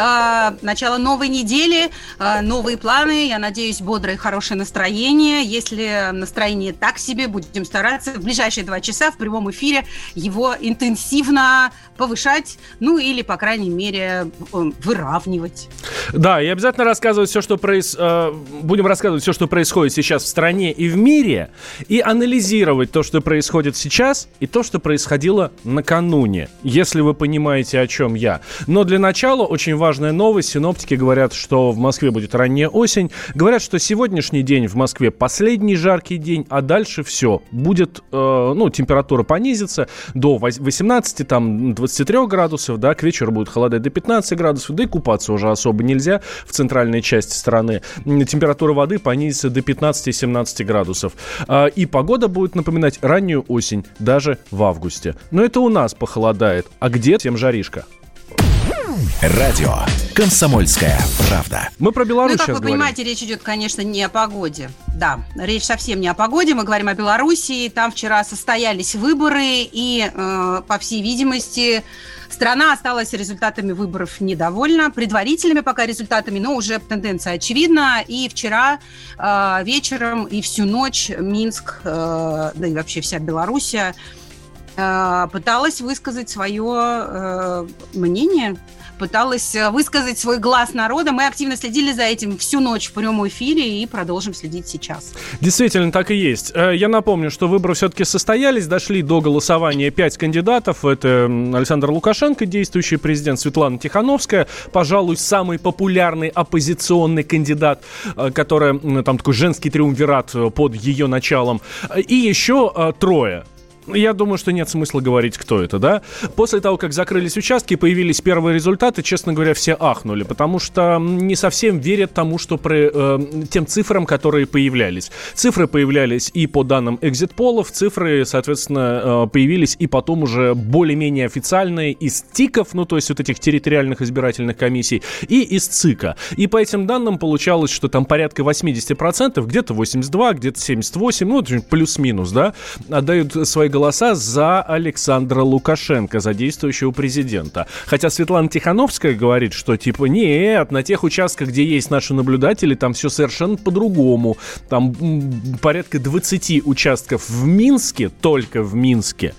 А, начало новой недели, а, новые планы, я надеюсь, бодрое и хорошее настроение. Если настроение так себе, будем стараться в ближайшие два часа в прямом эфире его интенсивно повышать, ну или, по крайней мере, выравнивать. Да, и обязательно рассказывать все, что проис... Э, будем рассказывать все, что происходит сейчас в стране и в мире, и анализировать то, что происходит сейчас, и то, что происходило накануне, если вы понимаете, о чем я. Но для начала очень важно важная новость. Синоптики говорят, что в Москве будет ранняя осень. Говорят, что сегодняшний день в Москве последний жаркий день, а дальше все. Будет, э, ну, температура понизится до 18, там, 23 градусов, да, к вечеру будет холодать до 15 градусов, да и купаться уже особо нельзя в центральной части страны. Температура воды понизится до 15-17 градусов. Э, и погода будет напоминать раннюю осень, даже в августе. Но это у нас похолодает. А где тем жаришка? Радио «Комсомольская правда». Мы про Беларусь Ну, как вы говорим. понимаете, речь идет, конечно, не о погоде. Да, речь совсем не о погоде. Мы говорим о Белоруссии. Там вчера состоялись выборы, и, э, по всей видимости, страна осталась результатами выборов недовольна. Предварительными пока результатами, но уже тенденция очевидна. И вчера э, вечером и всю ночь Минск, э, да и вообще вся Белоруссия э, пыталась высказать свое э, мнение пыталась э, высказать свой глаз народа. Мы активно следили за этим всю ночь в прямом эфире и продолжим следить сейчас. Действительно, так и есть. Э, Я напомню, что выборы все-таки состоялись, дошли до голосования пять кандидатов. Это Александр Лукашенко, действующий президент, Светлана Тихановская, пожалуй, самый популярный оппозиционный кандидат, э, которая там такой женский триумвират под ее началом. И еще трое я думаю, что нет смысла говорить, кто это, да? После того, как закрылись участки, появились первые результаты, честно говоря, все ахнули, потому что не совсем верят тому, что при, э, тем цифрам, которые появлялись. Цифры появлялись и по данным экзит-полов, цифры, соответственно, э, появились и потом уже более-менее официальные из ТИКов, ну, то есть вот этих территориальных избирательных комиссий, и из ЦИКа. И по этим данным получалось, что там порядка 80%, где-то 82, где-то 78, ну, плюс-минус, да, отдают свои голоса за Александра Лукашенко, за действующего президента. Хотя Светлана Тихановская говорит, что типа нет, на тех участках, где есть наши наблюдатели, там все совершенно по-другому. Там порядка 20 участков в Минске, только в Минске.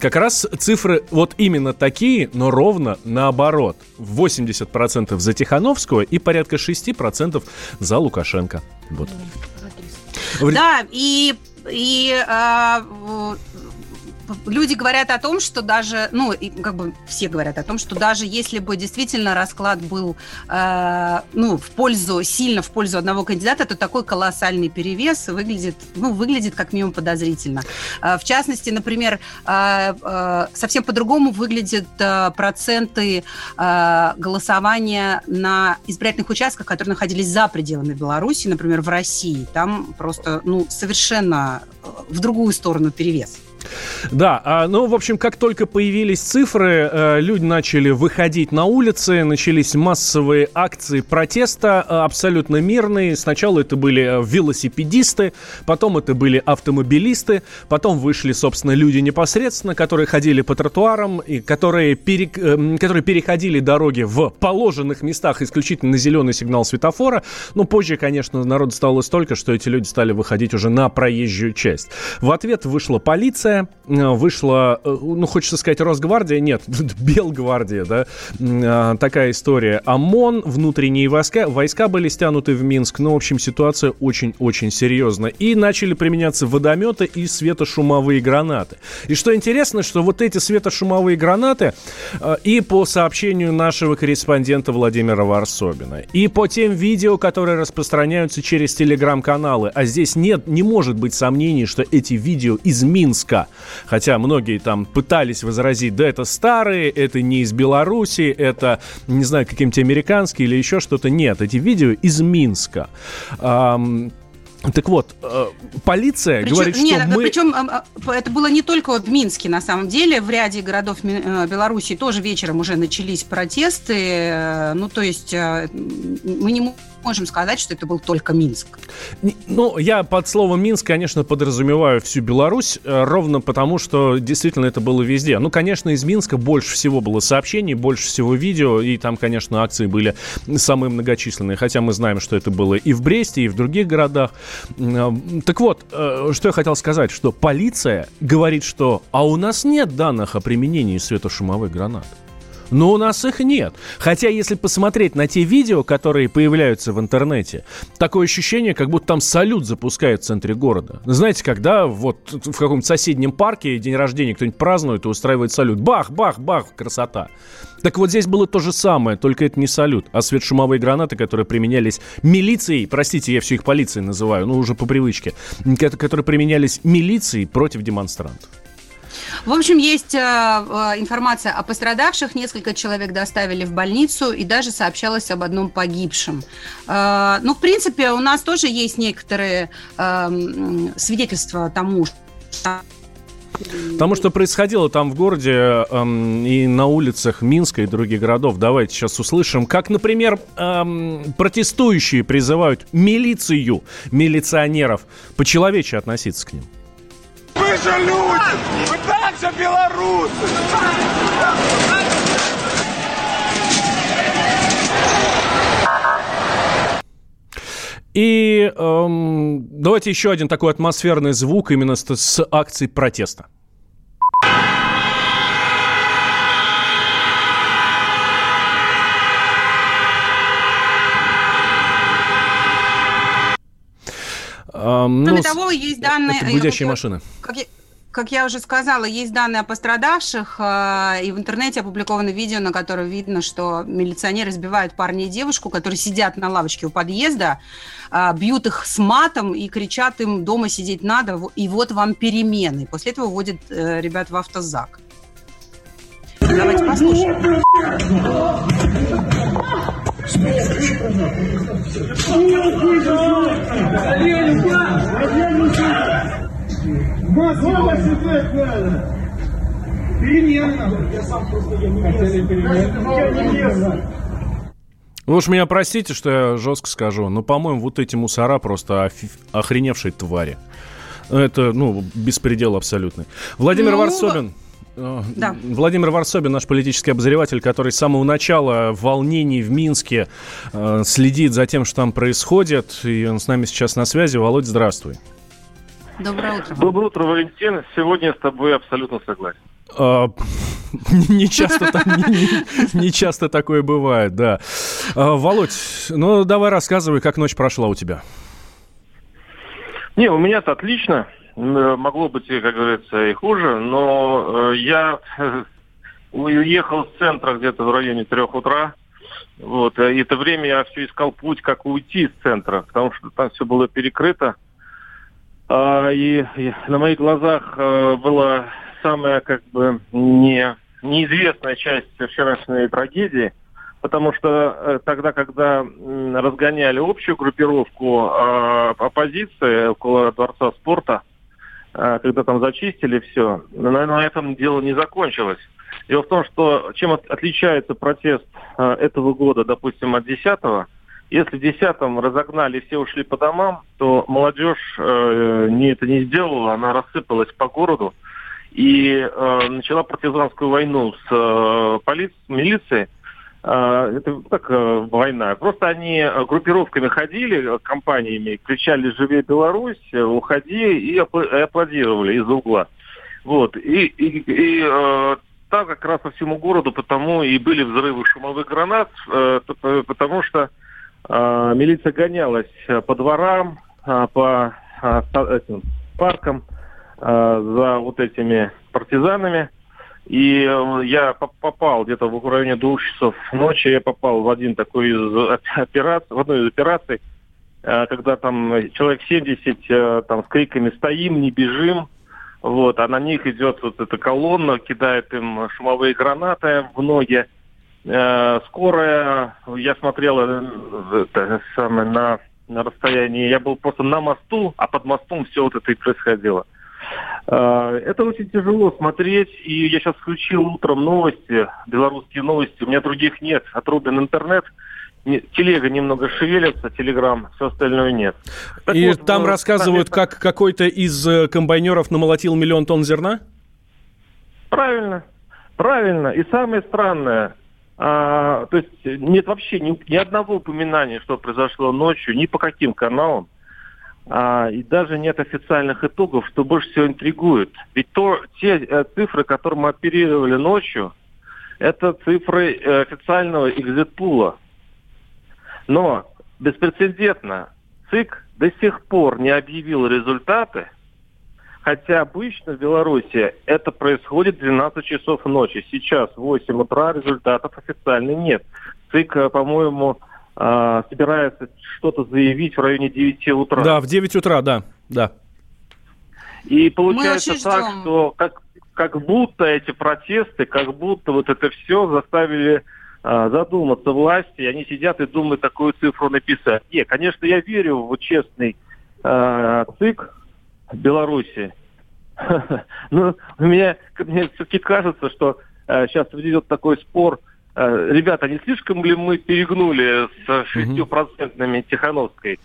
Как раз цифры вот именно такие, но ровно наоборот. 80% за Тихановского и порядка 6% за Лукашенко. Вот. Да, и, и а, люди говорят о том, что даже, ну, как бы все говорят о том, что даже если бы действительно расклад был, э, ну, в пользу, сильно в пользу одного кандидата, то такой колоссальный перевес выглядит, ну, выглядит как минимум подозрительно. Э, в частности, например, э, э, совсем по-другому выглядят э, проценты э, голосования на избирательных участках, которые находились за пределами Беларуси, например, в России. Там просто, ну, совершенно в другую сторону перевес. Да, а, ну, в общем, как только появились цифры, э, люди начали выходить на улицы, начались массовые акции протеста, э, абсолютно мирные. Сначала это были э, велосипедисты, потом это были автомобилисты, потом вышли, собственно, люди непосредственно, которые ходили по тротуарам, и которые, пере, которые переходили дороги в положенных местах исключительно на зеленый сигнал светофора. Но позже, конечно, народ стало столько, что эти люди стали выходить уже на проезжую часть. В ответ вышла полиция, вышла, ну, хочется сказать, Росгвардия, нет, Белгвардия, да, такая история. ОМОН, внутренние войска, войска были стянуты в Минск, ну, в общем, ситуация очень-очень серьезная. И начали применяться водометы и светошумовые гранаты. И что интересно, что вот эти светошумовые гранаты и по сообщению нашего корреспондента Владимира Варсобина, и по тем видео, которые распространяются через телеграм-каналы, а здесь нет, не может быть сомнений, что эти видео из Минска, Минска. Хотя многие там пытались возразить, да это старые, это не из Беларуси, это, не знаю, какие-нибудь американские или еще что-то. Нет, эти видео из Минска. Так вот, э, полиция причем, говорит, что нет, мы... Причем э, э, это было не только в Минске, на самом деле. В ряде городов Беларуси тоже вечером уже начались протесты. Ну, то есть мы не можем сказать, что это был только Минск. Ну, я под словом Минск, конечно, подразумеваю всю Беларусь, э, ровно потому, что действительно это было везде. Ну, конечно, из Минска больше всего было сообщений, больше всего видео, и там, конечно, акции были самые многочисленные, хотя мы знаем, что это было и в Бресте, и в других городах. Э, так вот, э, что я хотел сказать, что полиция говорит, что «а у нас нет данных о применении светошумовых гранат». Но у нас их нет. Хотя, если посмотреть на те видео, которые появляются в интернете, такое ощущение, как будто там салют запускают в центре города. Знаете, когда вот в каком-то соседнем парке день рождения кто-нибудь празднует и устраивает салют. Бах, бах, бах, красота. Так вот здесь было то же самое, только это не салют, а светошумовые гранаты, которые применялись милицией, простите, я все их полицией называю, ну уже по привычке, которые применялись милицией против демонстрантов. В общем, есть э, э, информация о пострадавших. Несколько человек доставили в больницу и даже сообщалось об одном погибшем. Э, ну, в принципе, у нас тоже есть некоторые свидетельства тому, что Потому что происходило там в городе эм, и на улицах Минска и других городов. Давайте сейчас услышим, как, например, эм, протестующие призывают милицию, милиционеров по-человече относиться к ним. Вы же люди! Вы также белорусы! И эм, давайте еще один такой атмосферный звук именно с, с акции протеста. Кроме ну, того, есть данные... Это гудящие машины. Как я, как я уже сказала, есть данные о пострадавших, э, и в интернете опубликовано видео, на котором видно, что милиционеры сбивают парня и девушку, которые сидят на лавочке у подъезда, э, бьют их с матом и кричат им «дома сидеть надо, и вот вам перемены». После этого вводят э, ребят в автозак. Давайте послушаем. Дома сидеть надо! Перемена! Я сам просто. Вы уж меня простите, что я жестко скажу, но, по-моему, вот эти мусора просто охреневшие твари. Это, ну, беспредел абсолютный. Владимир ну... Варсобин. Э, да. Владимир Варсобин, наш политический обозреватель, который с самого начала волнений в Минске э, следит за тем, что там происходит. И он с нами сейчас на связи. Володь, здравствуй. Доброе утро. Доброе утро, Валентин. Сегодня с тобой абсолютно согласен. А, не часто, не часто такое бывает, да. А, Володь, ну давай рассказывай, как ночь прошла у тебя. Не, у меня-то отлично. Э, могло быть, как говорится, и хуже, но э, я э, уехал с центра где-то в районе трех утра. Вот, и это время я все искал путь, как уйти из центра, потому что там все было перекрыто. А, и, на моих глазах была самая, как бы, не, неизвестная часть вчерашней трагедии, потому что тогда, когда разгоняли общую группировку а, оппозиции около Дворца спорта, когда там зачистили все, но на этом дело не закончилось. Дело в том, что чем отличается протест а, этого года, допустим, от 10-го, если в 10-м разогнали, все ушли по домам, то молодежь э, не это не сделала, она рассыпалась по городу и э, начала партизанскую войну с э, полицией, милицией, это как э, война. Просто они э, группировками ходили, э, компаниями, кричали «Живи Беларусь!», «Уходи!» и аплодировали из угла. Вот. И, и, и там как раз по всему городу потому и были взрывы шумовых гранат, потому что милиция гонялась по дворам, по этим паркам за вот этими партизанами. И э, я попал где-то в районе двух часов ночи, я попал в один такой из операций, в одну из операций, э, когда там человек 70 э, там с криками «стоим, не бежим», Вот, а на них идет вот эта колонна, кидает им шумовые гранаты в ноги. Скорая, я смотрел это, самое, на, на расстоянии, я был просто на мосту, а под мостом все вот это и происходило. Э, это очень тяжело смотреть, и я сейчас включил утром новости, белорусские новости, у меня других нет, отрубен интернет – телега немного шевелится, телеграм, все остальное нет. Так И вот, там вот, рассказывают, как какой-то из э, комбайнеров намолотил миллион тонн зерна? Правильно, правильно. И самое странное, а, то есть нет вообще ни, ни одного упоминания, что произошло ночью, ни по каким каналам. А, и даже нет официальных итогов, что больше всего интригует. Ведь то, те э, цифры, которые мы оперировали ночью, это цифры э, официального экзитпула. Но беспрецедентно ЦИК до сих пор не объявил результаты, хотя обычно в Беларуси это происходит в 12 часов ночи. Сейчас в 8 утра результатов официально нет. ЦИК, э, по-моему, э, собирается что-то заявить в районе 9 утра. Да, в 9 утра, да, да. И получается так, ждем. что как, как будто эти протесты, как будто вот это все заставили а, задуматься власти, они сидят и думают, такую цифру написать. Нет, конечно, я верю в честный э, ЦИК Беларуси. Но у меня, мне все-таки кажется, что сейчас идет такой спор. Э, ребята, не слишком ли мы перегнули с шестью Тихановской?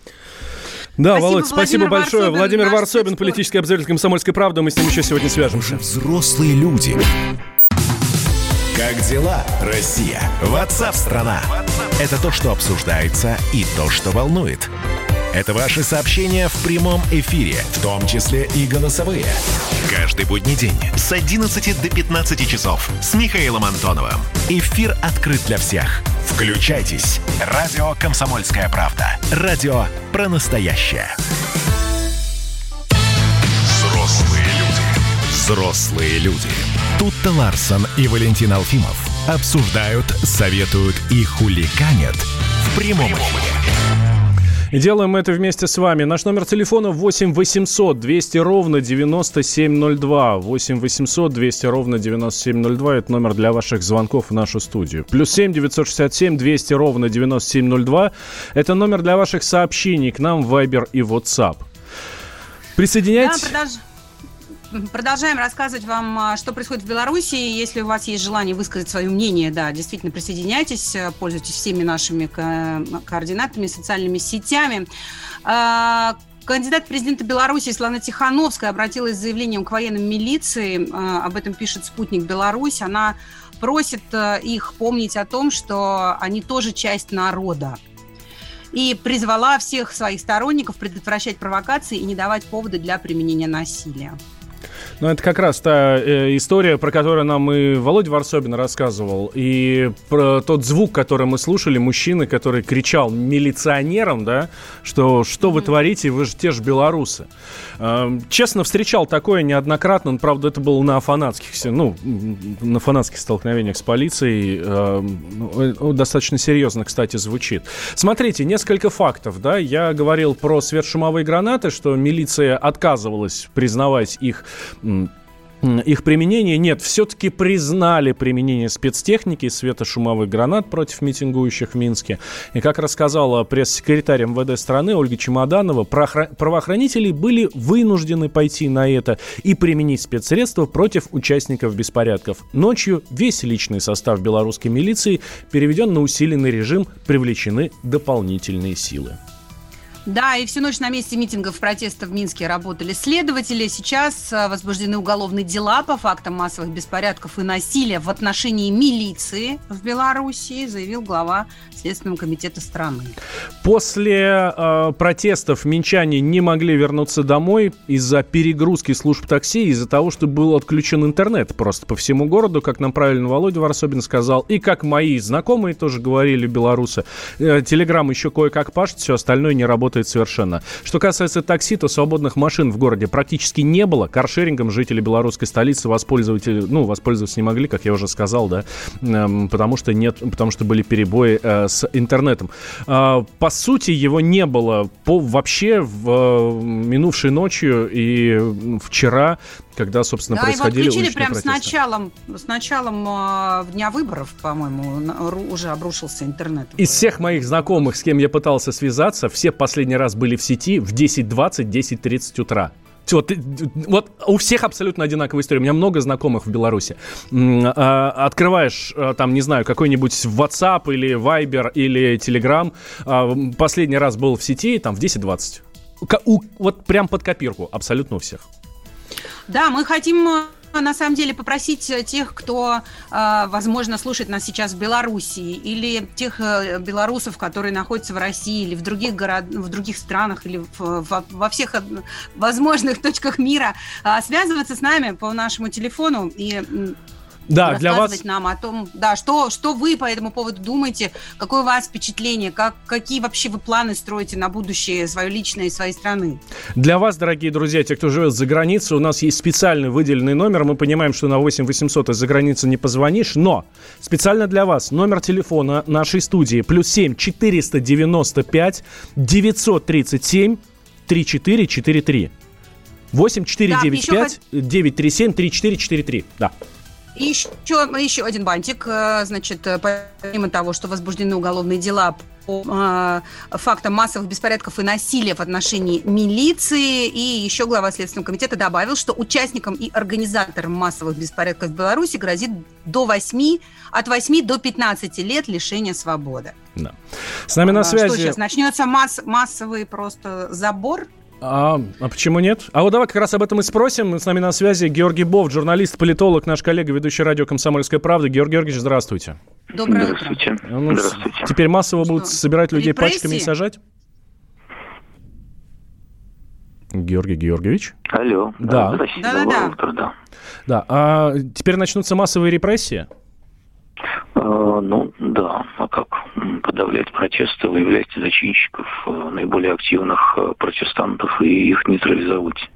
Да, спасибо, Володь, спасибо большое. Варсобин, Владимир Варсобин, политический обозреватель «Комсомольской правды». Мы с ним еще сегодня свяжемся. Взрослые люди. Как дела, Россия? Ватсап-страна! Это то, что обсуждается и то, что волнует. Это ваши сообщения в прямом эфире, в том числе и голосовые. Каждый будний день с 11 до 15 часов с Михаилом Антоновым. Эфир открыт для всех. Включайтесь. Радио «Комсомольская правда». Радио про настоящее. Взрослые люди. Взрослые люди. Тут-то Ларсон и Валентин Алфимов обсуждают, советуют и хуликанят в прямом эфире. И делаем это вместе с вами. Наш номер телефона 8 800 200 ровно 9702. 8 800 200 ровно 9702. Это номер для ваших звонков в нашу студию. Плюс 7 967 200 ровно 9702. Это номер для ваших сообщений к нам в Viber и WhatsApp. Присоединяйтесь. Да, Продолжаем рассказывать вам, а, что происходит в Беларуси. Если у вас есть желание высказать свое мнение, да, действительно присоединяйтесь, э, пользуйтесь всеми нашими координатами, социальными сетями. А, кандидат президента Беларуси Светлана Тихановская обратилась с заявлением к военным милиции. А, об этом пишет «Спутник Беларусь». Она просит э, их помнить о том, что они тоже часть народа и призвала всех своих сторонников предотвращать провокации и не давать повода для применения насилия. Ну, это как раз та э, история, про которую нам и Володя Варсобин рассказывал. И про тот звук, который мы слушали, мужчины, который кричал милиционерам, да, что что вы творите, вы же те же белорусы. Э, честно, встречал такое неоднократно, правда, это было на фанатских, ну, на фанатских столкновениях с полицией. Э, достаточно серьезно, кстати, звучит. Смотрите, несколько фактов, да, я говорил про светошумовые гранаты, что милиция отказывалась признавать их их применение нет, все-таки признали применение спецтехники светошумовых гранат против митингующих в Минске. И как рассказала пресс-секретарь МВД страны Ольга Чемоданова, правоохранители были вынуждены пойти на это и применить спецсредства против участников беспорядков. Ночью весь личный состав белорусской милиции переведен на усиленный режим, привлечены дополнительные силы. Да, и всю ночь на месте митингов протеста в Минске работали следователи. Сейчас э, возбуждены уголовные дела по фактам массовых беспорядков и насилия в отношении милиции в Беларуси, заявил глава Следственного комитета страны. После э, протестов минчане не могли вернуться домой из-за перегрузки служб такси, из-за того, что был отключен интернет просто по всему городу, как нам правильно Володя Варсобин сказал, и как мои знакомые тоже говорили белорусы. Э, Телеграм еще кое-как пашет, все остальное не работает работает совершенно. Что касается такси, то свободных машин в городе практически не было. Каршерингом жители белорусской столицы воспользоваться, ну, воспользоваться не могли, как я уже сказал, да, эм, потому что нет, потому что были перебои э, с интернетом. Э, по сути, его не было по, вообще в э, минувшей ночью и вчера когда, собственно, да, происходили его отключили прямо с началом, с началом э, дня выборов, по-моему, уже обрушился интернет. Из всех моих знакомых, с кем я пытался связаться, все последний раз были в сети в 10.20, 10.30 утра. Вот, вот у всех абсолютно одинаковая история. У меня много знакомых в Беларуси. А, открываешь, а, там, не знаю, какой-нибудь WhatsApp или Viber или Telegram. Последний раз был в сети, там, в 10.20. Вот прям под копирку абсолютно у всех. Да, мы хотим э, на самом деле попросить э, тех, кто, э, возможно, слушает нас сейчас в Белоруссии, или тех белорусов, которые находятся в России, или в других, город... в других странах, или в, во всех возможных точках мира, связываться с нами по нашему телефону и да, для вас... нам о том, да, что, что вы по этому поводу думаете, какое у вас впечатление, как, какие вообще вы планы строите на будущее свое личное и своей страны. Для вас, дорогие друзья, те, кто живет за границей, у нас есть специальный выделенный номер. Мы понимаем, что на 8 800 из-за границы не позвонишь, но специально для вас номер телефона нашей студии плюс 7 495 937 3443. 8 495 да, 937 3443. Да. И еще, еще один бантик. Э, значит, э, помимо того, что возбуждены уголовные дела по э, фактам массовых беспорядков и насилия в отношении милиции. И еще глава Следственного комитета добавил, что участникам и организаторам массовых беспорядков в Беларуси грозит до 8, от 8 до 15 лет лишения свободы. Да. С нами на а, связи... Что сейчас, начнется масс, массовый просто забор а, а почему нет? А вот давай как раз об этом и спросим. С нами на связи Георгий Бов, журналист, политолог, наш коллега, ведущий радио «Комсомольская правда». Георгий Георгиевич, здравствуйте. Доброе здравствуйте. утро. Ну, здравствуйте. Теперь массово Что? будут собирать людей Репрессии? пачками и сажать? Георгий Георгиевич? Алло. Да. Да, да, да. Утро, да. Да. А теперь начнутся массовые репрессии? А, ну, да. А как? Подавлять протесты, выявлять зачинщиков, э, наиболее активных э, протестантов и их нейтрализовать.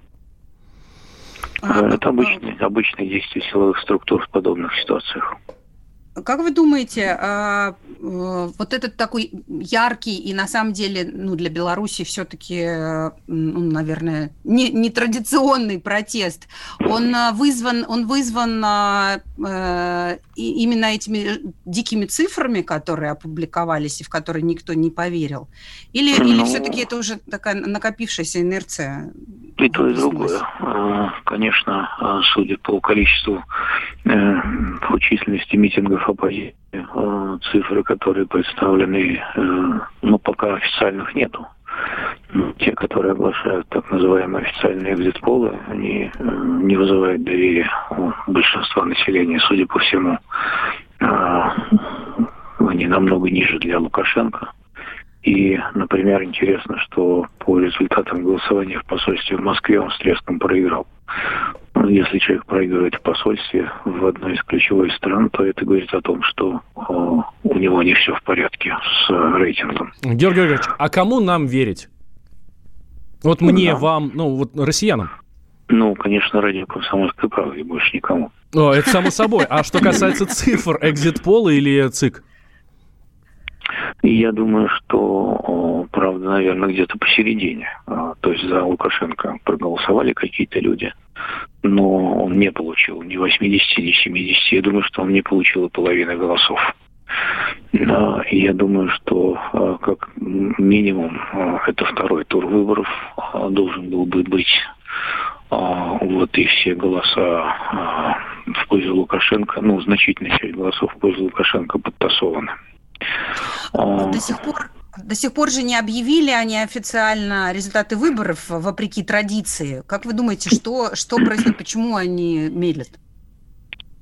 А, Это обычные, обычные действия силовых структур в подобных ситуациях. Как вы думаете, а, э, вот этот такой яркий и на самом деле ну, для Беларуси все-таки, ну, наверное, не, не традиционный протест, он вызван, он вызван э, именно этими дикими цифрами, которые опубликовались и в которые никто не поверил? Или, ну, или все-таки это уже такая накопившаяся инерция? И то, и другое. А, конечно, а, судя по количеству, э, по численности митингов оппозиции, а, цифры, которые представлены, э, ну, пока официальных нету. Те, которые оглашают так называемые официальные экзит-полы, они э, не вызывают доверия у большинства населения, судя по всему. Они намного ниже для Лукашенко. И, например, интересно, что по результатам голосования в посольстве в Москве он с треском проиграл. Если человек проигрывает в посольстве в одной из ключевых стран, то это говорит о том, что о, у него не все в порядке с рейтингом. Георгий Георгиевич, а кому нам верить? Вот мне, да. вам, ну, вот россиянам. Ну, конечно, радио «Комсомольской правды», больше никому. О, это само собой. А что касается цифр, экзит-пола или ЦИК? И я думаю, что правда, наверное, где-то посередине. А, то есть за Лукашенко проголосовали какие-то люди, но он не получил ни 80, ни 70. Я думаю, что он не получил и половины голосов. И я думаю, что а, как минимум а, это второй тур выборов должен был бы быть. Вот и все голоса в пользу Лукашенко, ну, значительная часть голосов в пользу Лукашенко подтасованы. До сих пор до сих пор же не объявили они официально результаты выборов, вопреки традиции. Как вы думаете, что, что происходит, почему они медлят?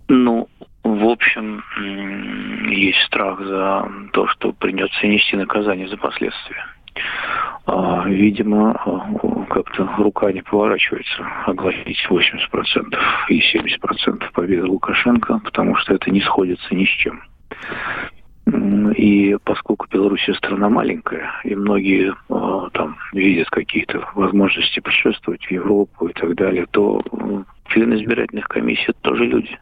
Ну, в общем, есть страх за то, что придется нести наказание за последствия. А, видимо, а, как-то рука не поворачивается огласить 80% и 70% победы Лукашенко, потому что это не сходится ни с чем. И поскольку Беларусь страна маленькая, и многие э, там видят какие-то возможности путешествовать в Европу и так далее, то члены избирательных комиссий это тоже люди.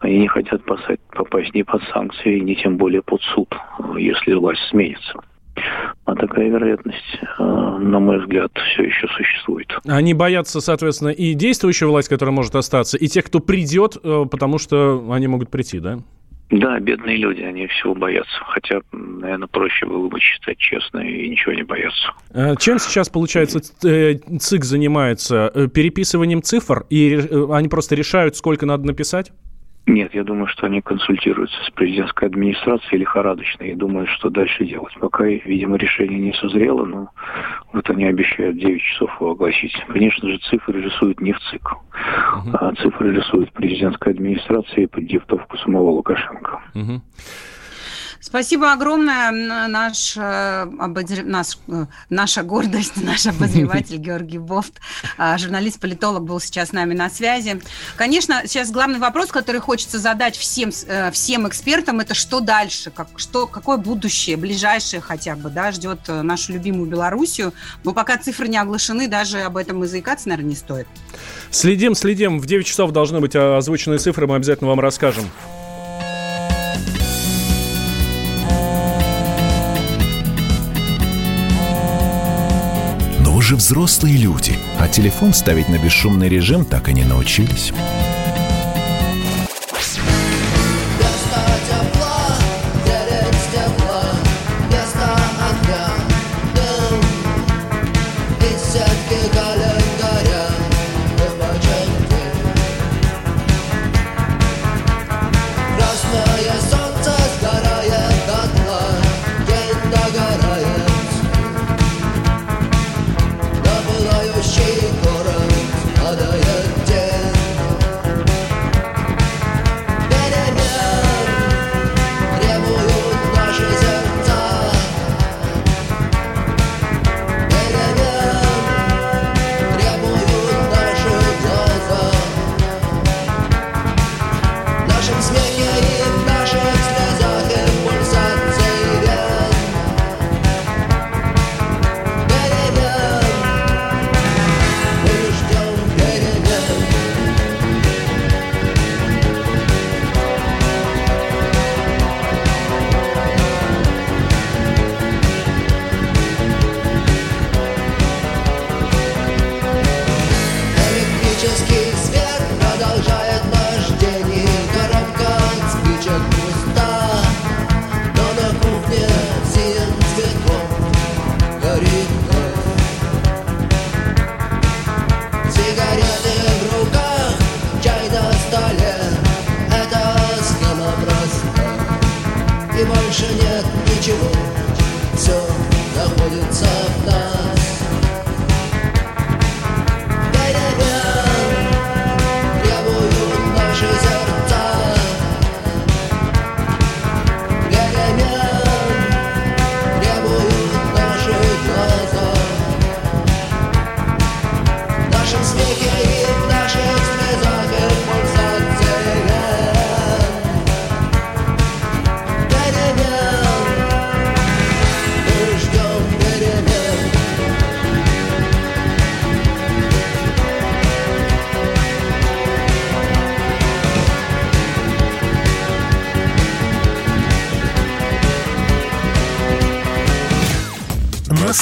Они не хотят попасть, попасть ни под санкции, ни тем более под суд, если власть сменится. А такая вероятность, э, на мой взгляд, все еще существует. Они боятся, соответственно, и действующая власть, которая может остаться, и тех, кто придет, э, потому что они могут прийти, да? Да, бедные люди, они всего боятся. Хотя, наверное, проще было бы читать честно и ничего не бояться. Э, чем сейчас, получается, ЦИК занимается? Переписыванием цифр? И они просто решают, сколько надо написать? Нет, я думаю, что они консультируются с президентской администрацией лихорадочно и думают, что дальше делать. Пока, видимо, решение не созрело, но вот они обещают 9 часов его огласить. Конечно же, цифры рисуют не в ЦИК, а цифры рисует президентская администрация под диктовку самого Лукашенко. Uh-huh. Спасибо огромное. Наш, э, обозр... наш, э, наша гордость, наш обозреватель Георгий Бофт, э, журналист-политолог, был сейчас с нами на связи. Конечно, сейчас главный вопрос, который хочется задать всем, всем экспертам, это что дальше, как, что, какое будущее, ближайшее хотя бы, да, ждет нашу любимую Белоруссию. Но пока цифры не оглашены, даже об этом и заикаться, наверное, не стоит. Следим, следим. В 9 часов должны быть озвученные цифры, мы обязательно вам расскажем. Же взрослые люди, а телефон ставить на бесшумный режим так и не научились.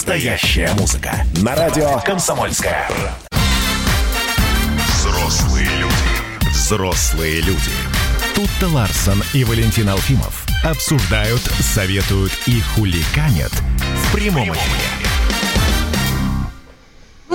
Настоящая музыка. На радио «Комсомольская». Взрослые люди. Взрослые люди. Тут-то Ларсон и Валентин Алфимов обсуждают, советуют и хуликанят в прямом эфире.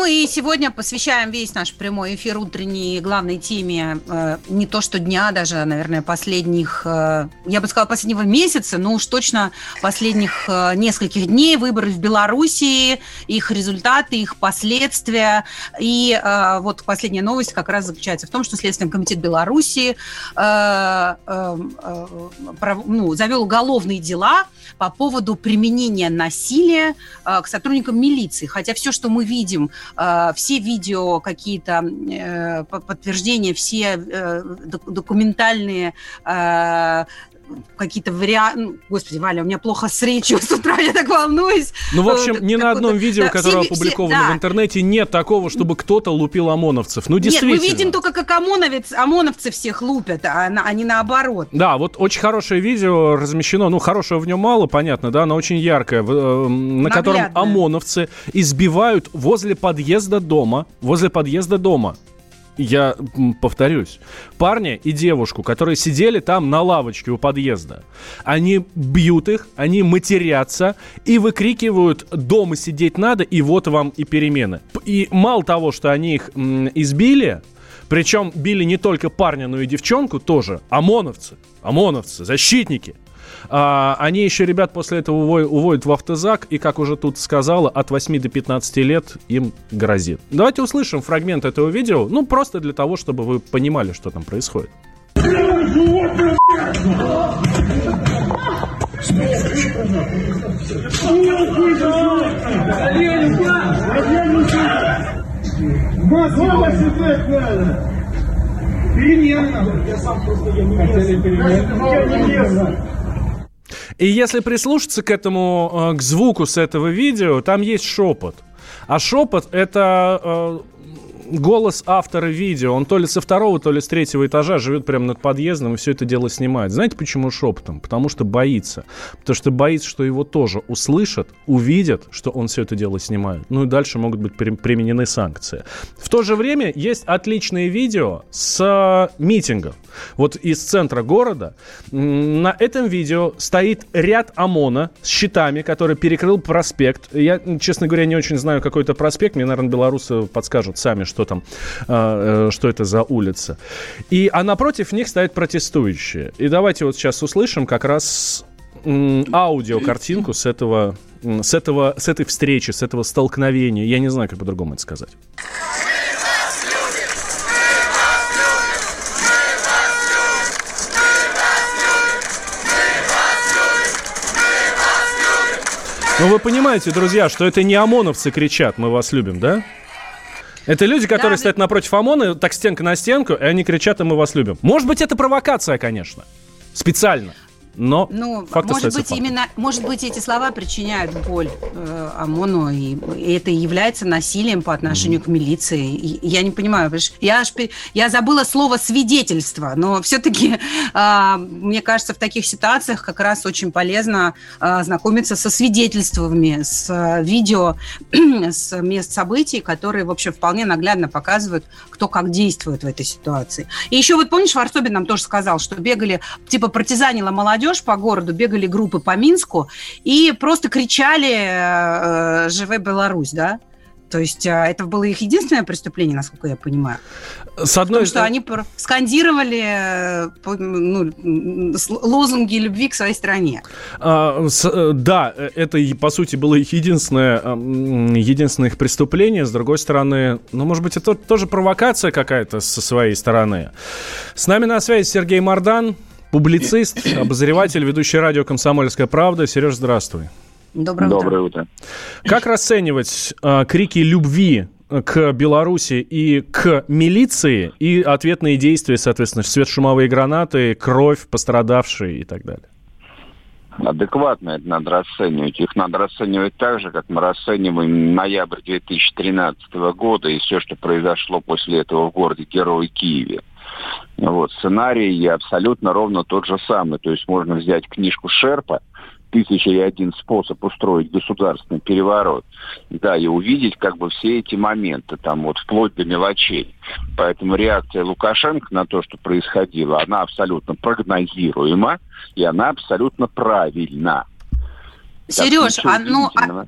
И сегодня посвящаем весь наш прямой эфир утренней главной теме э, не то что дня, даже, наверное, последних, э, я бы сказала, последнего месяца, но уж точно последних э, нескольких дней выборы в Белоруссии, их результаты, их последствия. И э, вот последняя новость как раз заключается в том, что Следственный комитет Белоруссии э, э, э, ну, завел уголовные дела по поводу применения насилия э, к сотрудникам милиции. Хотя все, что мы видим Э, все видео какие-то э, подтверждения, все документальные какие-то варианты... Ну, господи, Валя, у меня плохо с речью с утра, я так волнуюсь. Ну, в общем, ни на одном видео, которое опубликовано в интернете, нет такого, чтобы кто-то лупил ОМОНовцев. Ну, действительно. Нет, мы видим только, как ОМОНовец, ОМОНовцы всех лупят, а, а не наоборот. Да, вот очень хорошее видео размещено. Ну, хорошего в нем мало, понятно, да, но очень яркое, э, на котором ОМОНовцы избивают возле подъезда дома, возле подъезда дома я повторюсь, парня и девушку, которые сидели там на лавочке у подъезда, они бьют их, они матерятся и выкрикивают «дома сидеть надо, и вот вам и перемены». И мало того, что они их избили, причем били не только парня, но и девчонку тоже, ОМОНовцы, ОМОНовцы, защитники – а, они еще ребят после этого уводят, уводят в автозак, и, как уже тут сказала, от 8 до 15 лет им грозит. Давайте услышим фрагмент этого видео, ну, просто для того, чтобы вы понимали, что там происходит. Перемена. Я сам просто я не Хотели перемен. И если прислушаться к этому, э, к звуку с этого видео, там есть шепот. А шепот это э, голос автора видео, он то ли со второго, то ли с третьего этажа живет прямо над подъездом и все это дело снимает. Знаете, почему шепотом? Потому что боится. Потому что боится, что его тоже услышат, увидят, что он все это дело снимает. Ну и дальше могут быть применены санкции. В то же время есть отличные видео с митингов. Вот из центра города на этом видео стоит ряд ОМОНа с щитами, который перекрыл проспект. Я, честно говоря, не очень знаю какой-то проспект. Мне, наверное, белорусы подскажут сами, что там, а, э, что это за улица. И, а напротив них стоят протестующие. И давайте вот сейчас услышим как раз аудиокартинку с этого, с этого, с этой встречи, с этого столкновения. Я не знаю, как по-другому это сказать. Ну вы понимаете, друзья, что это не ОМОНовцы кричат «Мы вас любим», да? Это люди, которые да, стоят напротив ОМОНа, так стенка на стенку, и они кричат, и мы вас любим. Может быть, это провокация, конечно. Специально но ну, факт может быть фактом. именно, может быть эти слова причиняют боль э, ОМОНу и, и это является насилием по отношению mm-hmm. к милиции. И, я не понимаю, я аж я забыла слово свидетельство, но все-таки э, мне кажется в таких ситуациях как раз очень полезно э, знакомиться со свидетельствами, с э, видео с мест событий, которые в общем вполне наглядно показывают, кто как действует в этой ситуации. И еще вот помнишь, Варсобин нам тоже сказал, что бегали типа партизанила молодежь молодежь по городу, бегали группы по Минску и просто кричали э, «Живе Беларусь», да? То есть а, это было их единственное преступление, насколько я понимаю. С одной Потому что они скандировали э, ну, лозунги любви к своей стране. А, с, э, да, это, по сути, было их единственное, единственное их преступление. С другой стороны, ну, может быть, это тоже провокация какая-то со своей стороны. С нами на связи Сергей Мардан, публицист, обозреватель, ведущий радио «Комсомольская правда». Сереж, здравствуй. Доброе утро. Доброе утро. Как расценивать э, крики любви к Беларуси и к милиции и ответные действия, соответственно, светошумовые гранаты, кровь, пострадавшие и так далее? Адекватно это надо расценивать. Их надо расценивать так же, как мы расцениваем ноябрь 2013 года и все, что произошло после этого в городе Герой Киеве. Вот, сценарий абсолютно ровно тот же самый. То есть можно взять книжку Шерпа «Тысяча и один способ устроить государственный переворот», да, и увидеть как бы все эти моменты, там вот вплоть до мелочей. Поэтому реакция Лукашенко на то, что происходило, она абсолютно прогнозируема, и она абсолютно правильна. Сереж, а ну... А...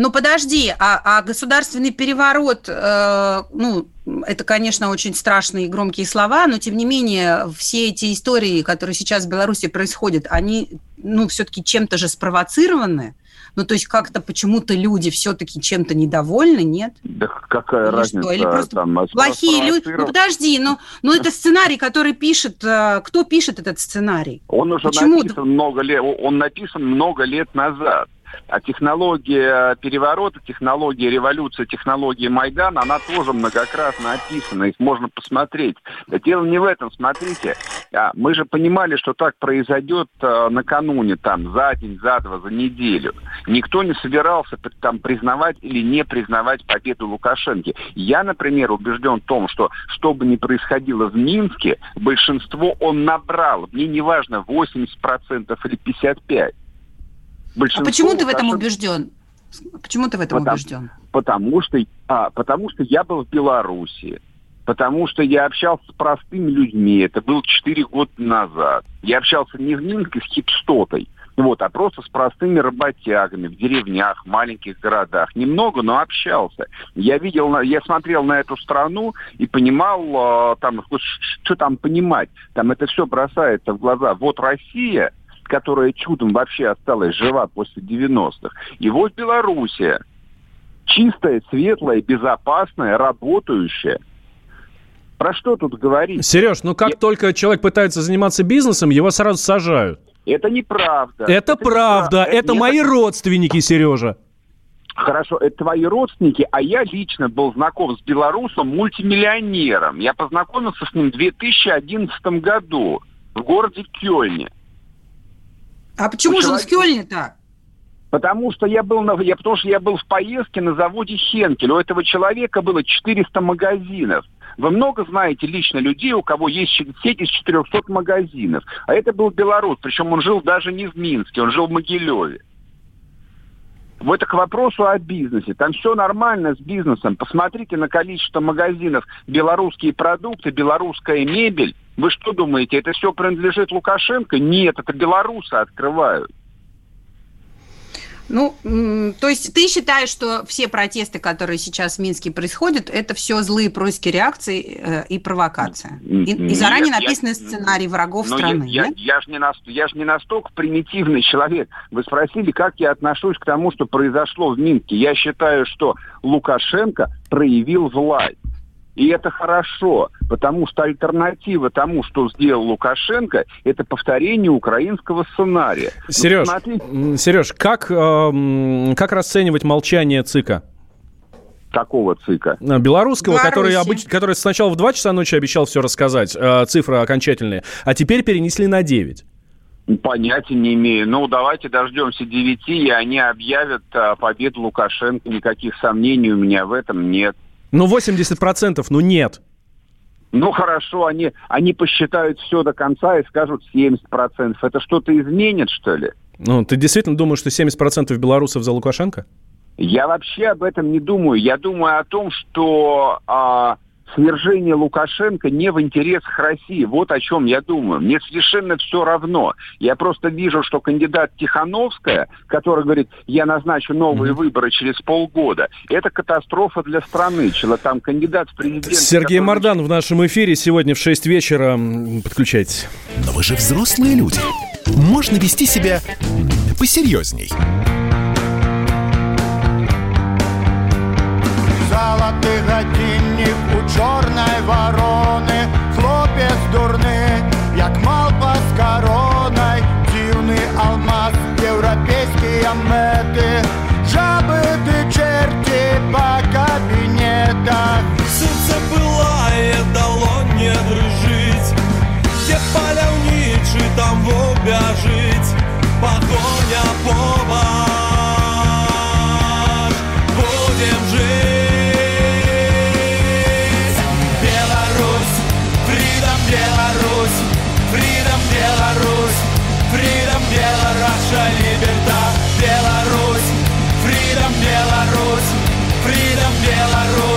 Ну подожди, а, а государственный переворот, э, ну, это, конечно, очень страшные и громкие слова, но тем не менее все эти истории, которые сейчас в Беларуси происходят, они, ну, все-таки чем-то же спровоцированы. Ну, то есть как-то почему-то люди все-таки чем-то недовольны, нет? Да какая Или разница? Что? Или просто там, плохие люди? Ну, подожди, ну, ну это сценарий, который пишет... Э, кто пишет этот сценарий? Он уже Почему? написан много лет, он написан много лет назад. А технология переворота, технология революции, технология Майдана, она тоже многократно описана, их можно посмотреть. Дело не в этом, смотрите, а, мы же понимали, что так произойдет а, накануне, там, за день, за два, за неделю. Никто не собирался там признавать или не признавать победу Лукашенко. Я, например, убежден в том, что что бы ни происходило в Минске, большинство он набрал. Мне не важно, 80% или 55%. Большинство а почему ты в этом убежден? Почему ты в этом потому, убежден? Потому что, а, потому что я был в Беларуси потому что я общался с простыми людьми. Это было 4 года назад. Я общался не в Минске с хипстотой, вот, а просто с простыми работягами в деревнях, маленьких городах. Немного, но общался. Я видел, я смотрел на эту страну и понимал, э, там, что там понимать. Там это все бросается в глаза. Вот Россия, которая чудом вообще осталась жива после 90-х. И вот Белоруссия. Чистая, светлая, безопасная, работающая. Про что тут говорить? Сереж, ну как Я... только человек пытается заниматься бизнесом, его сразу сажают. Это неправда. Это, это правда. Неправда. Это, это мои родственники, Сережа. Хорошо, это твои родственники, а я лично был знаком с белорусом мультимиллионером. Я познакомился с ним в 2011 году в городе Кёльне. А почему же он в Кёльне-то? Потому что я был на, я, потому что я был в поездке на заводе Хенкель. У этого человека было 400 магазинов. Вы много знаете лично людей, у кого есть сеть из 400 магазинов. А это был белорус, причем он жил даже не в Минске, он жил в Могилеве. Вот это к вопросу о бизнесе. Там все нормально с бизнесом. Посмотрите на количество магазинов. Белорусские продукты, белорусская мебель. Вы что думаете, это все принадлежит Лукашенко? Нет, это белорусы открывают. Ну, то есть ты считаешь, что все протесты, которые сейчас в Минске происходят, это все злые прусские реакции э, и провокация? И, и заранее нет, написанный я, сценарий врагов страны, я, нет? Я, я, же не на, я же не настолько примитивный человек. Вы спросили, как я отношусь к тому, что произошло в Минске. Я считаю, что Лукашенко проявил власть. И это хорошо, потому что альтернатива тому, что сделал Лукашенко, это повторение украинского сценария. Сереж, ну, Сереж как, э, как расценивать молчание ЦИКа? Какого ЦИКа? Э, белорусского, который, обыч... который сначала в 2 часа ночи обещал все рассказать, э, цифры окончательные, а теперь перенесли на 9. Понятия не имею. Ну, давайте дождемся 9, и они объявят э, победу Лукашенко. Никаких сомнений у меня в этом нет. Ну, 80%, ну нет. Ну хорошо, они, они посчитают все до конца и скажут 70%. Это что-то изменит, что ли? Ну, ты действительно думаешь, что 70% белорусов за Лукашенко? Я вообще об этом не думаю. Я думаю о том, что а, свержение Лукашенко не в интересах России. Вот о чем я думаю. Мне совершенно все равно. Я просто вижу, что кандидат Тихановская, который говорит, я назначу новые mm-hmm. выборы через полгода, это катастрофа для страны. Там кандидат в президенты... Сергей который... Мордан в нашем эфире сегодня в 6 вечера. Подключайтесь. Но вы же взрослые люди. Можно вести себя посерьезней. Золотых годинник у чорної ворони, хлопець Фридом Беларусь,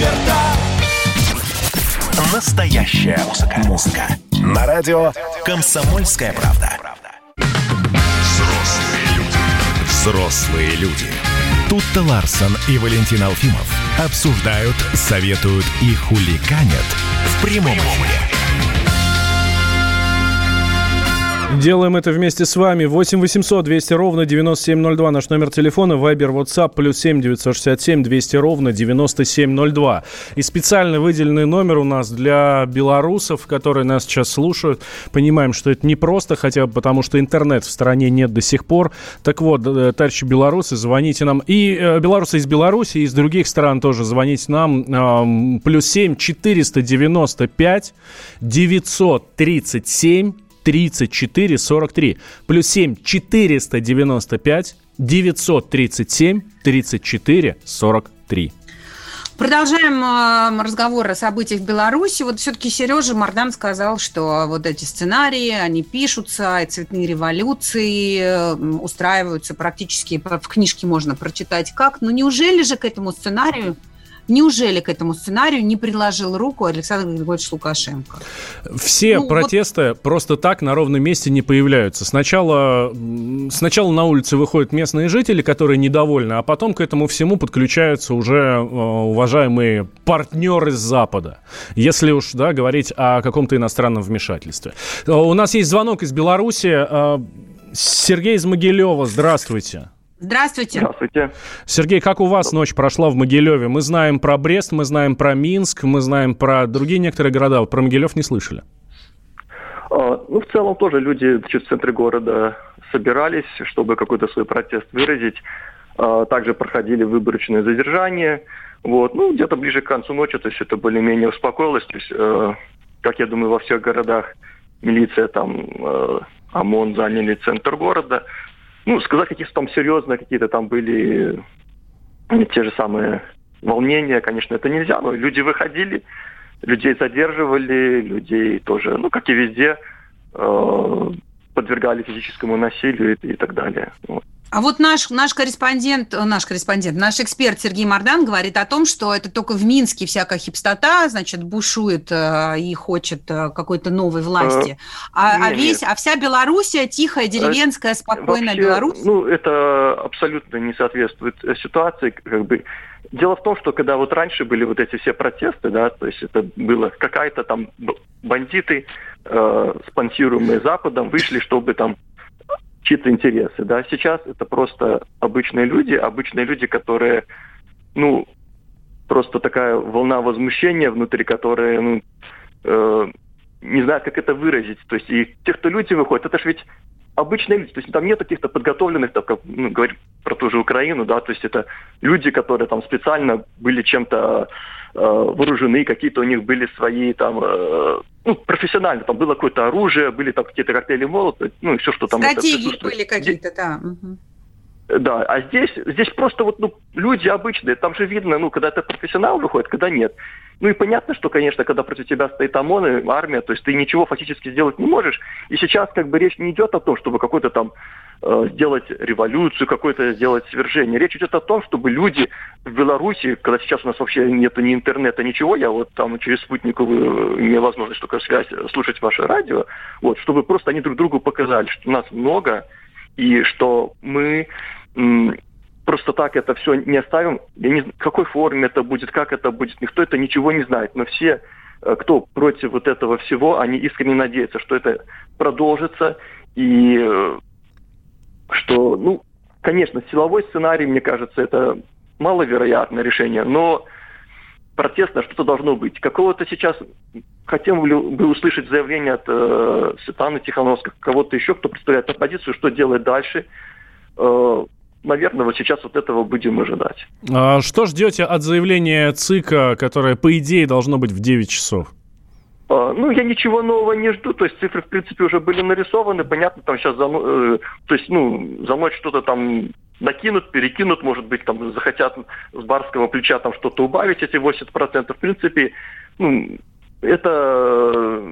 Либерта. Настоящая музыка. Музыка. На радио «Комсомольская правда». Взрослые люди. Взрослые люди. Тут-то Ларсон и Валентин Алфимов обсуждают, советуют и хуликанят в прямом эфире. Делаем это вместе с вами. 8 800 200 ровно 9702. Наш номер телефона. Вайбер, WhatsApp. Плюс 7 967 200 ровно 9702. И специально выделенный номер у нас для белорусов, которые нас сейчас слушают. Понимаем, что это не просто, хотя бы потому, что интернет в стране нет до сих пор. Так вот, э, товарищи белорусы, звоните нам. И э, белорусы из Беларуси, и из других стран тоже звоните нам. Эм, плюс 7 495 937 34 43. Плюс 7 495 937 34 43. Продолжаем э, разговор о событиях в Беларуси. Вот все-таки Сережа Мардан сказал, что вот эти сценарии, они пишутся, и цветные революции э, устраиваются практически, в книжке можно прочитать как. Но неужели же к этому сценарию Неужели к этому сценарию не приложил руку Александр Григорьевич Лукашенко? Все Ну, протесты вот... просто так на ровном месте не появляются. Сначала, сначала на улице выходят местные жители, которые недовольны, а потом к этому всему подключаются уже э, уважаемые партнеры с Запада. Если уж да, говорить о каком-то иностранном вмешательстве. Э, У нас есть звонок из Беларуси. Э, Сергей из Могилева, здравствуйте. Здравствуйте. Здравствуйте. Сергей, как у вас ночь прошла в Могилеве? Мы знаем про Брест, мы знаем про Минск, мы знаем про другие некоторые города. Про Могилев не слышали. А, Ну, в целом тоже люди значит, в центре города собирались, чтобы какой-то свой протест выразить. А, Также проходили выборочные задержания. Вот. Ну, где-то ближе к концу ночи, то есть это более-менее успокоилось. То есть, э, как я думаю, во всех городах милиция там, э, ОМОН заняли центр города. Ну, сказать, какие-то там серьезные какие-то там были э, те же самые волнения, конечно, это нельзя, но люди выходили, людей задерживали, людей тоже, ну, как и везде, э, подвергали физическому насилию и, и так далее. Вот. А вот наш, наш корреспондент, э, наш корреспондент, наш эксперт Сергей Мардан говорит о том, что это только в Минске всякая хипстота, значит, бушует э, и хочет э, какой-то новой власти. А, а нет, весь, нет. а вся Белоруссия тихая, деревенская, спокойная Вообще, Беларусь. Ну, это абсолютно не соответствует ситуации. Как бы. Дело в том, что когда вот раньше были вот эти все протесты, да, то есть это было какая-то там бандиты, э, спонсируемые Западом, вышли, чтобы там чьи-то интересы, да. Сейчас это просто обычные люди, обычные люди, которые, ну, просто такая волна возмущения внутри, которые, ну, э, не знают, как это выразить. То есть и те, кто люди выходят, это же ведь обычные люди, то есть там нет каких-то подготовленных, там, как ну, говорим про ту же Украину, да, то есть это люди, которые там специально были чем-то э, вооружены, какие-то у них были свои там, э, ну, профессионально, там было какое-то оружие, были там какие-то коктейли молота, ну, и все, что там... Стратегии были какие-то, да. Да, а здесь, здесь просто вот, ну, люди обычные, там же видно, ну, когда это профессионал выходит, когда нет. Ну и понятно, что, конечно, когда против тебя стоит ОМОН и армия, то есть ты ничего фактически сделать не можешь. И сейчас как бы речь не идет о том, чтобы какой-то там э, сделать революцию, какое-то сделать свержение. Речь идет о том, чтобы люди в Беларуси, когда сейчас у нас вообще нет ни интернета, ничего, я вот там через спутниковую имею возможность только связь э, слушать ваше радио, вот, чтобы просто они друг другу показали, что нас много, и что мы просто так это все не оставим. Я не знаю, в какой форме это будет, как это будет, никто это ничего не знает. Но все, э, кто против вот этого всего, они искренне надеются, что это продолжится и э, что, ну, конечно, силовой сценарий, мне кажется, это маловероятное решение, но протестное что-то должно быть. Какого-то сейчас хотим бы услышать заявление от э, Светланы Тихановской, кого-то еще, кто представляет оппозицию, что делать дальше. Э, наверное, вот сейчас вот этого будем ожидать. А что ждете от заявления ЦИКа, которое, по идее, должно быть в 9 часов? А, ну, я ничего нового не жду, то есть цифры, в принципе, уже были нарисованы, понятно, там сейчас, за, э, то есть, ну, за ночь что-то там накинут, перекинут, может быть, там захотят с барского плеча там что-то убавить, эти 80%, в принципе, ну, это,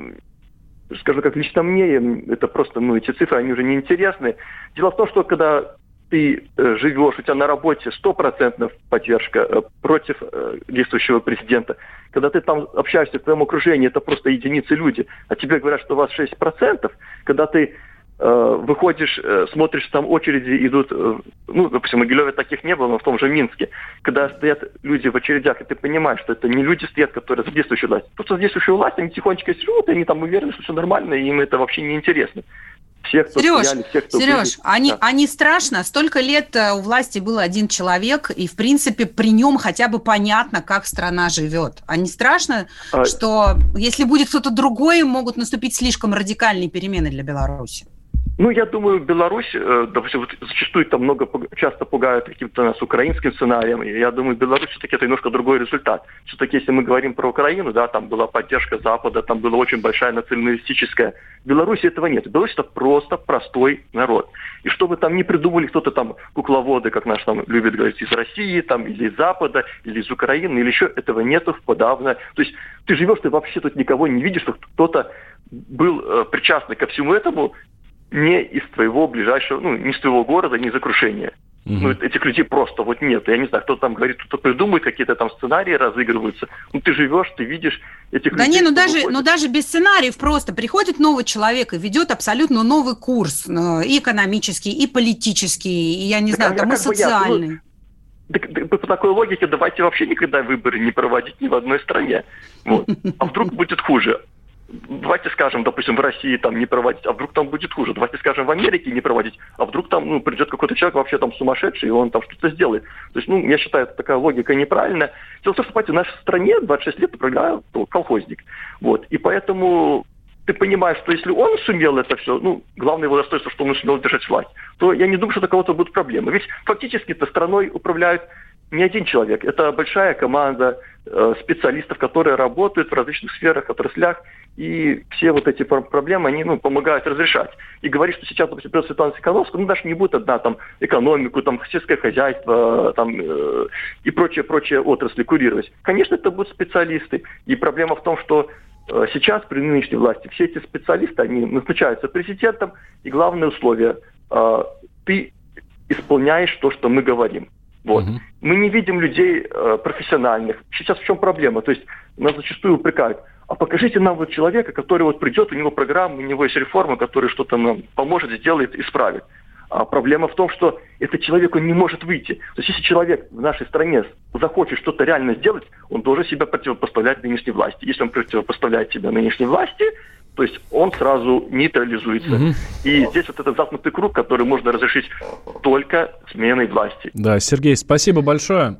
скажу как лично мне, это просто, ну, эти цифры, они уже не интересны. Дело в том, что когда ты э, живешь, у тебя на работе стопроцентная поддержка э, против э, действующего президента. Когда ты там общаешься в твоем окружении, это просто единицы люди, а тебе говорят, что у вас 6%, когда ты выходишь, смотришь, там очереди идут, ну, допустим, в Могилеве таких не было, но в том же Минске, когда стоят люди в очередях, и ты понимаешь, что это не люди стоят, которые за действующую власть. Просто за действующую власть, они тихонечко живут, и они там уверены, что все нормально, и им это вообще не интересно всех, кто Сереж, стояли, всех, кто Сереж, были. они, да. они страшно. Столько лет э, у власти был один человек, и, в принципе, при нем хотя бы понятно, как страна живет. А не страшно, а... что если будет кто-то другой, могут наступить слишком радикальные перемены для Беларуси? Ну, я думаю, Беларусь, э, допустим, вот зачастую там много, часто пугают каким-то нас украинским сценарием. И я думаю, Беларусь все-таки это немножко другой результат. Все-таки, если мы говорим про Украину, да, там была поддержка Запада, там была очень большая националистическая. В Беларуси этого нет. Беларусь это просто простой народ. И что бы там ни придумали кто-то там, кукловоды, как наш там любит говорить, из России, там, или из Запада, или из Украины, или еще, этого нету подавно. То есть ты живешь, ты вообще тут никого не видишь, что кто-то был э, причастный ко всему этому, не из твоего ближайшего, ну, не из твоего города, не из окружения. Угу. Ну, этих людей просто вот нет. Я не знаю, кто там говорит, кто придумывает, какие-то там сценарии разыгрываются. Ну, ты живешь, ты видишь этих да людей. Да не, ну даже, ну даже без сценариев просто приходит новый человек и ведет абсолютно новый курс, э, и экономический, и политический, и, я не так, знаю, а там и социальный. Я, ну, по такой логике давайте вообще никогда выборы не проводить ни в одной стране. Вот. А вдруг будет хуже? Давайте скажем, допустим, в России там не проводить, а вдруг там будет хуже. Давайте скажем, в Америке не проводить, а вдруг там ну, придет какой-то человек вообще там сумасшедший, и он там что-то сделает. То есть, ну, я считаю, это такая логика неправильная. Дело в том, что, понимаете, в нашей стране 26 лет управляет колхозник. Вот. И поэтому ты понимаешь, что если он сумел это все, ну, главное его достоинство, что он сумел держать власть, то я не думаю, что у кого-то будут проблемы. Ведь фактически-то страной управляют не один человек, это большая команда э, специалистов, которые работают в различных сферах, отраслях, и все вот эти проблемы, они ну, помогают разрешать. И говорить, что сейчас, допустим, придет Светлана Тихановская, ну, даже не будет одна там экономику, там, сельское хозяйство там, э, и прочие-прочие отрасли курировать. Конечно, это будут специалисты. И проблема в том, что э, сейчас при нынешней власти все эти специалисты, они назначаются президентом, и главное условие э, – ты исполняешь то, что мы говорим. Вот. Угу. Мы не видим людей э, профессиональных. Сейчас в чем проблема? То есть нас зачастую упрекают. А покажите нам вот человека, который вот придет, у него программа, у него есть реформа, которая что-то нам поможет, сделает, исправит. А проблема в том, что этот человек, он не может выйти. То есть если человек в нашей стране захочет что-то реально сделать, он должен себя противопоставлять нынешней власти. Если он противопоставляет себя нынешней власти, то есть он сразу нейтрализуется. Угу. И здесь вот этот замкнутый круг, который можно разрешить только сменой власти. Да, Сергей, спасибо большое.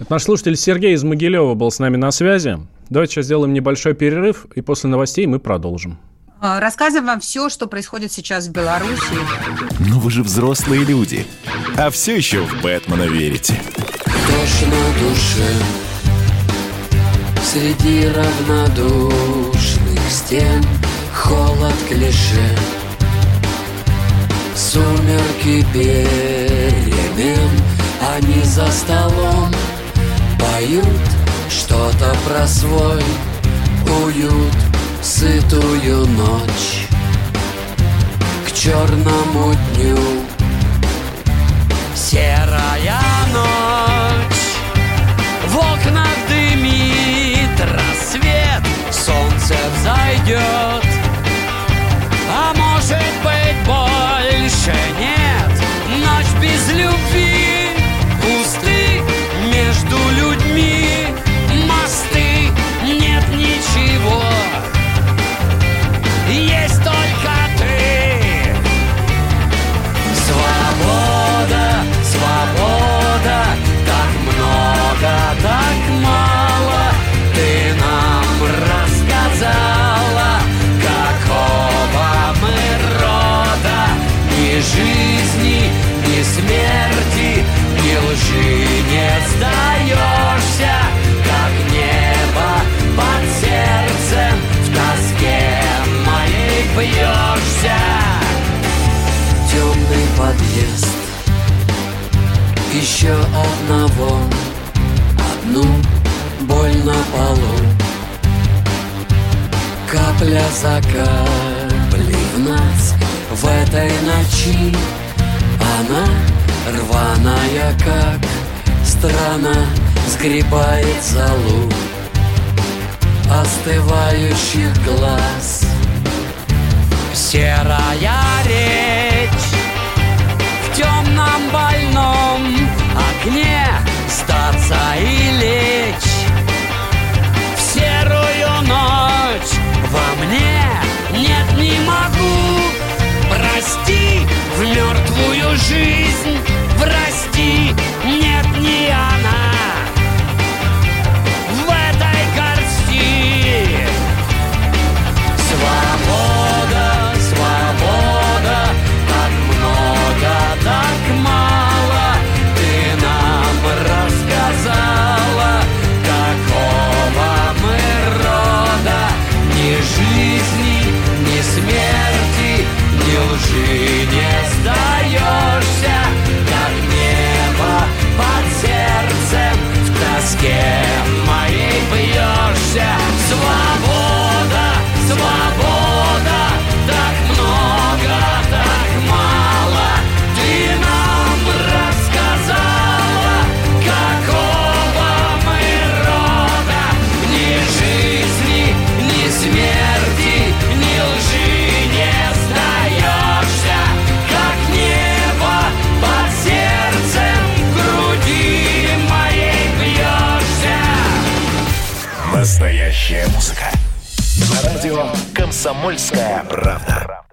Это наш слушатель Сергей из Могилева был с нами на связи. Давайте сейчас сделаем небольшой перерыв, и после новостей мы продолжим. А, рассказываем вам все, что происходит сейчас в Беларуси. Ну вы же взрослые люди, а все еще в Бэтмена верите. На душе Среди равнодушных стен Холод клише Сумерки перемен Они за столом поют Что-то про свой уют Сытую ночь. К черному дню. Серая одного Одну боль на полу. Капля за каплей в нас В этой ночи. Она рваная, как страна Сгребает залу остывающих глаз. Серая речь. мертвую жизнь врасти России. scared «Комсомольская правда».